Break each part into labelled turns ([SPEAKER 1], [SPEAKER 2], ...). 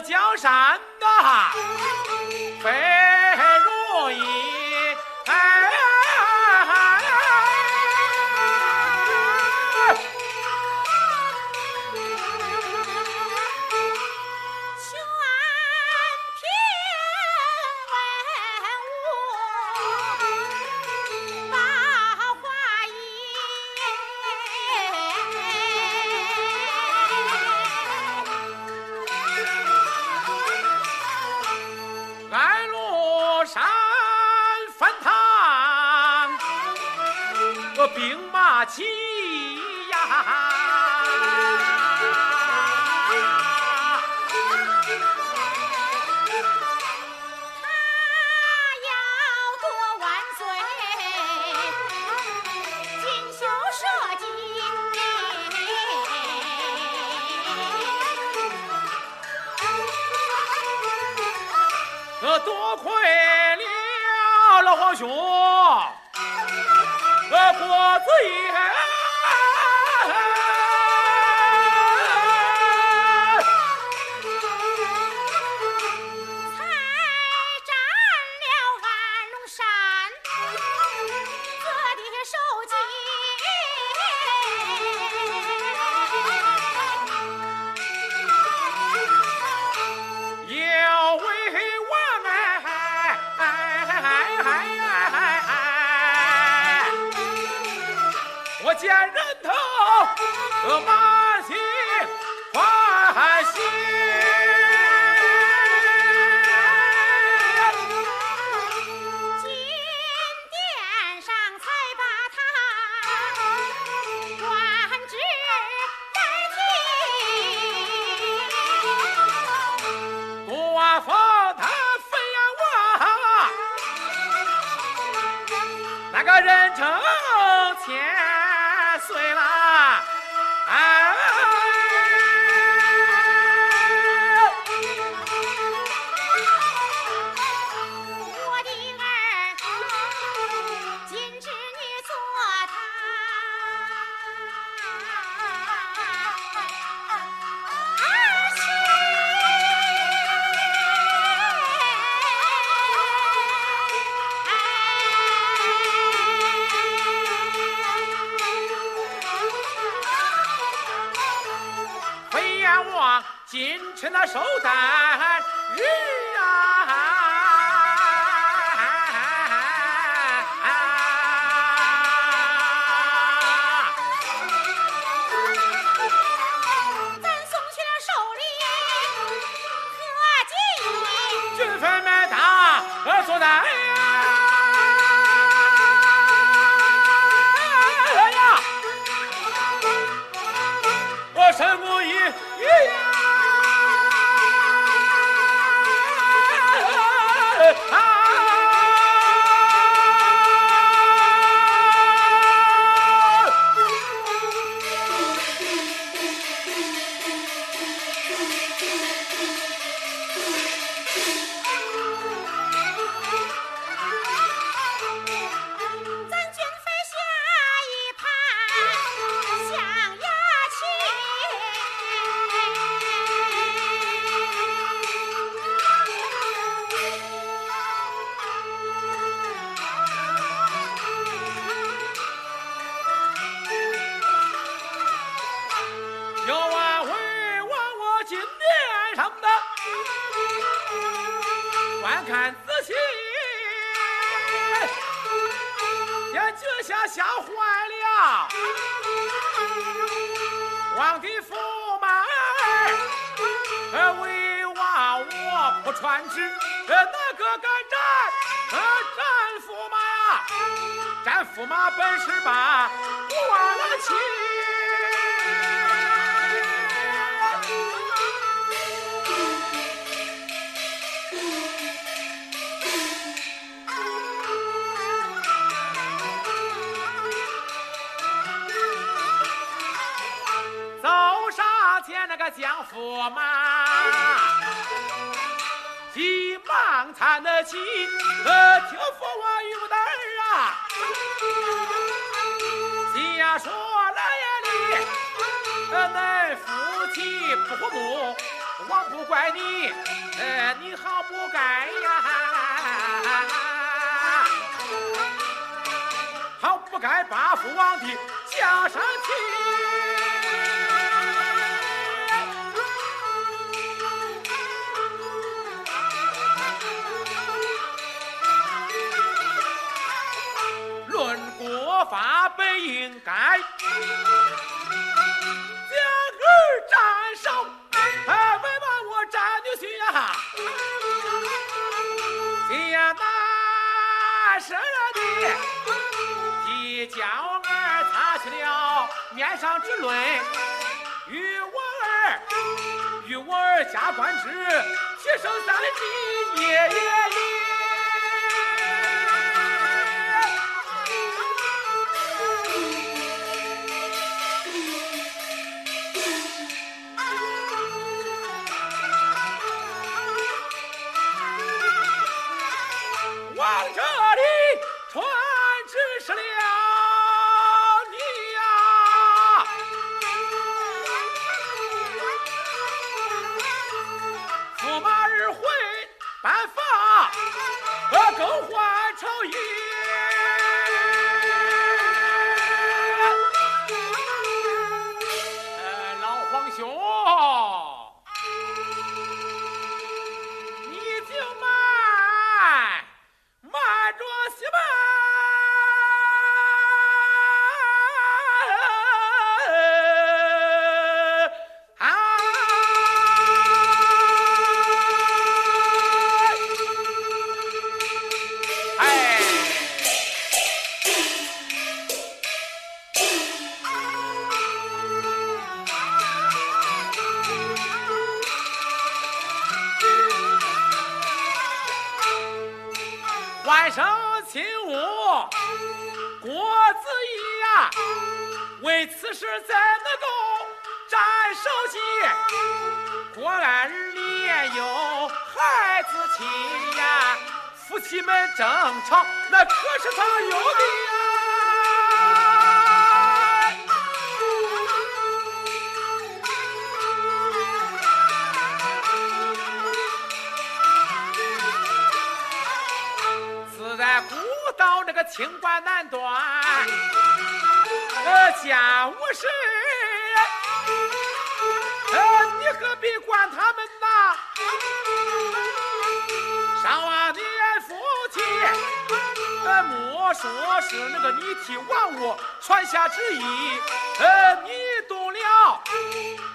[SPEAKER 1] 叫山呐，飞。气呀！
[SPEAKER 2] 他要做万岁，社稷。
[SPEAKER 1] 多亏了老皇兄，我子。见人头，得买。今晨那收单日啊，
[SPEAKER 2] 咱送去了寿礼贺锦衣，
[SPEAKER 1] 军分们打坐待。看仔细，眼睛瞎瞎坏了，王的驸马儿。为娃我不传旨，哪个敢斩？战斩驸马，斩驸马本事大，我了起。驸马急忙搀得起呃听父王与我的儿啊既然说来呀你呃恁夫妻不和睦我不怪你呃你好不该呀好不该把父王的降生气娇儿擦去了面上之泪，与我儿与我儿加官职，提升三级，生亲我，郭子仪呀，为此事怎能够斩首级？郭安儿也有孩子亲呀，夫妻们争吵，那可是他有的到那个清官难断，呃，家务事，呃，你何必管他们呐？上万年夫妻，呃，莫说是那个你替王屋传下旨意，呃，你动了，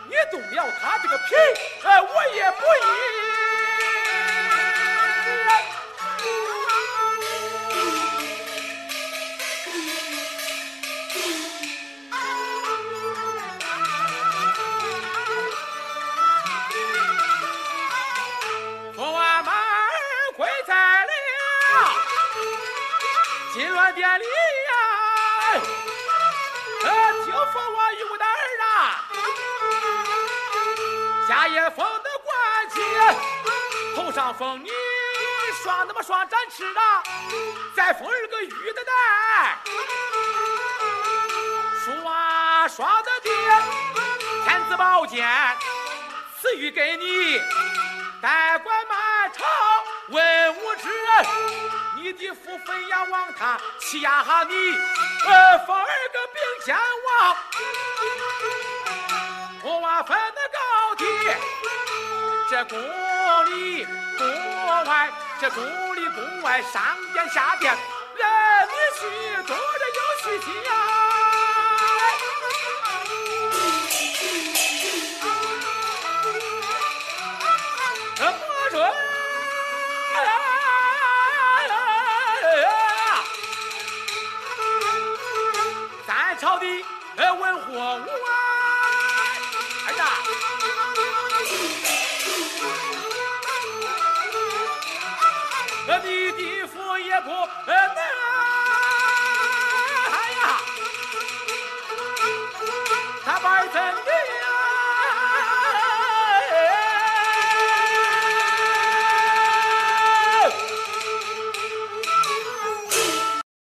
[SPEAKER 1] 你动了他这个皮，呃，金銮殿里呀，呃，听说我玉的儿啊，下夜封的官旗，头上封你双那么双展翅啊，再封二个玉的带，书啊双的爹，天子宝剑赐予给你，代管满朝文武之人。你的父分呀，望他欺压哈你，呃，封儿个兵天王，我娃分的高低，这宫里宫外，这宫里宫外，上殿下殿，人女婿多着有虚心呀。我的地府也苦。